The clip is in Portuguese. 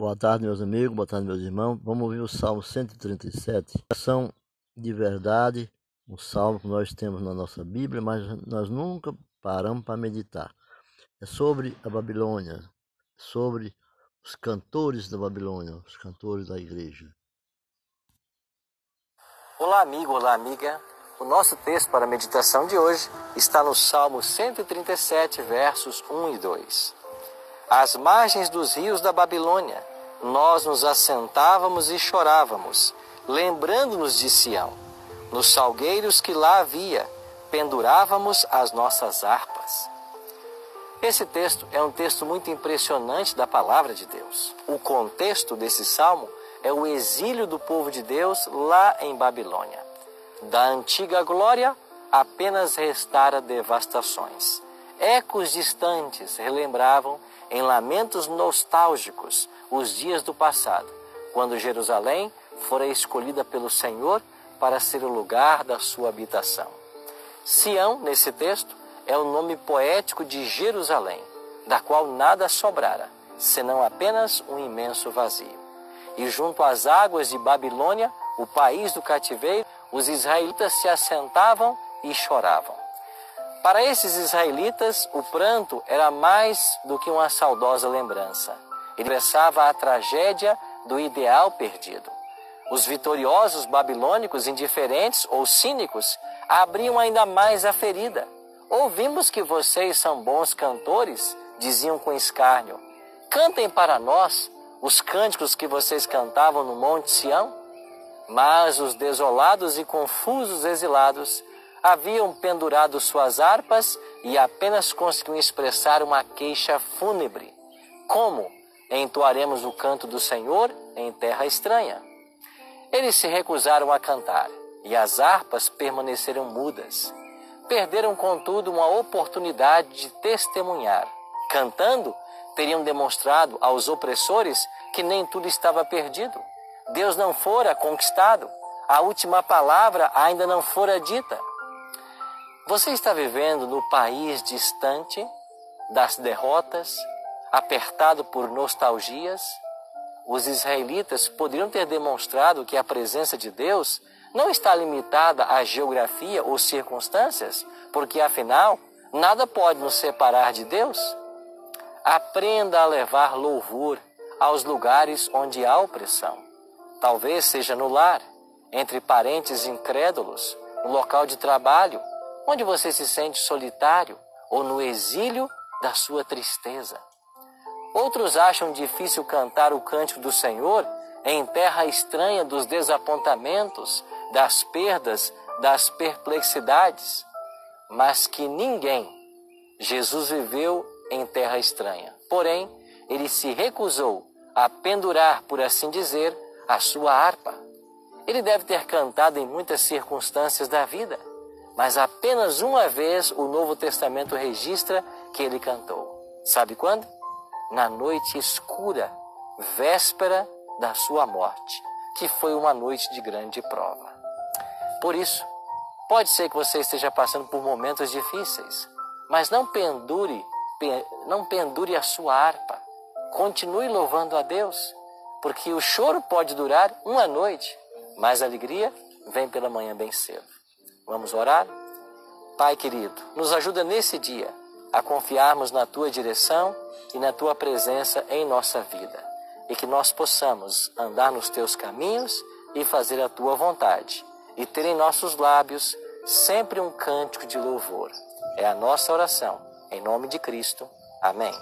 Boa tarde, meus amigos, boa tarde, meus irmãos. Vamos ouvir o Salmo 137. Ação de verdade, um salmo que nós temos na nossa Bíblia, mas nós nunca paramos para meditar. É sobre a Babilônia, sobre os cantores da Babilônia, os cantores da igreja. Olá, amigo, olá, amiga. O nosso texto para a meditação de hoje está no Salmo 137, versos 1 e 2. Às margens dos rios da Babilônia, nós nos assentávamos e chorávamos, lembrando-nos de Sião. Nos salgueiros que lá havia, pendurávamos as nossas harpas. Esse texto é um texto muito impressionante da palavra de Deus. O contexto desse salmo é o exílio do povo de Deus lá em Babilônia. Da antiga glória, apenas restara devastações. Ecos distantes relembravam, em lamentos nostálgicos, os dias do passado, quando Jerusalém fora escolhida pelo Senhor para ser o lugar da sua habitação. Sião, nesse texto, é o nome poético de Jerusalém, da qual nada sobrara, senão apenas um imenso vazio. E junto às águas de Babilônia, o país do cativeiro, os israelitas se assentavam e choravam. Para esses israelitas, o pranto era mais do que uma saudosa lembrança expressava a tragédia do ideal perdido. Os vitoriosos babilônicos, indiferentes ou cínicos, abriam ainda mais a ferida. Ouvimos que vocês são bons cantores, diziam com escárnio. Cantem para nós os cânticos que vocês cantavam no Monte Sião. Mas os desolados e confusos exilados haviam pendurado suas harpas e apenas conseguiam expressar uma queixa fúnebre. Como entoaremos o canto do Senhor em terra estranha. Eles se recusaram a cantar, e as harpas permaneceram mudas. Perderam, contudo, uma oportunidade de testemunhar. Cantando, teriam demonstrado aos opressores que nem tudo estava perdido. Deus não fora conquistado. A última palavra ainda não fora dita. Você está vivendo no país distante das derrotas, apertado por nostalgias, os israelitas poderiam ter demonstrado que a presença de Deus não está limitada à geografia ou circunstâncias, porque afinal, nada pode nos separar de Deus. Aprenda a levar louvor aos lugares onde há opressão. Talvez seja no lar, entre parentes incrédulos, no local de trabalho, onde você se sente solitário, ou no exílio da sua tristeza. Outros acham difícil cantar o cântico do Senhor em terra estranha dos desapontamentos, das perdas, das perplexidades, mas que ninguém, Jesus viveu em terra estranha. Porém, ele se recusou a pendurar, por assim dizer, a sua harpa. Ele deve ter cantado em muitas circunstâncias da vida, mas apenas uma vez o Novo Testamento registra que ele cantou. Sabe quando? Na noite escura, véspera da sua morte, que foi uma noite de grande prova. Por isso, pode ser que você esteja passando por momentos difíceis, mas não pendure, não pendure a sua harpa. Continue louvando a Deus, porque o choro pode durar uma noite, mas a alegria vem pela manhã bem cedo. Vamos orar? Pai querido, nos ajuda nesse dia a confiarmos na tua direção e na tua presença em nossa vida, e que nós possamos andar nos teus caminhos e fazer a tua vontade, e ter em nossos lábios sempre um cântico de louvor. É a nossa oração, em nome de Cristo. Amém.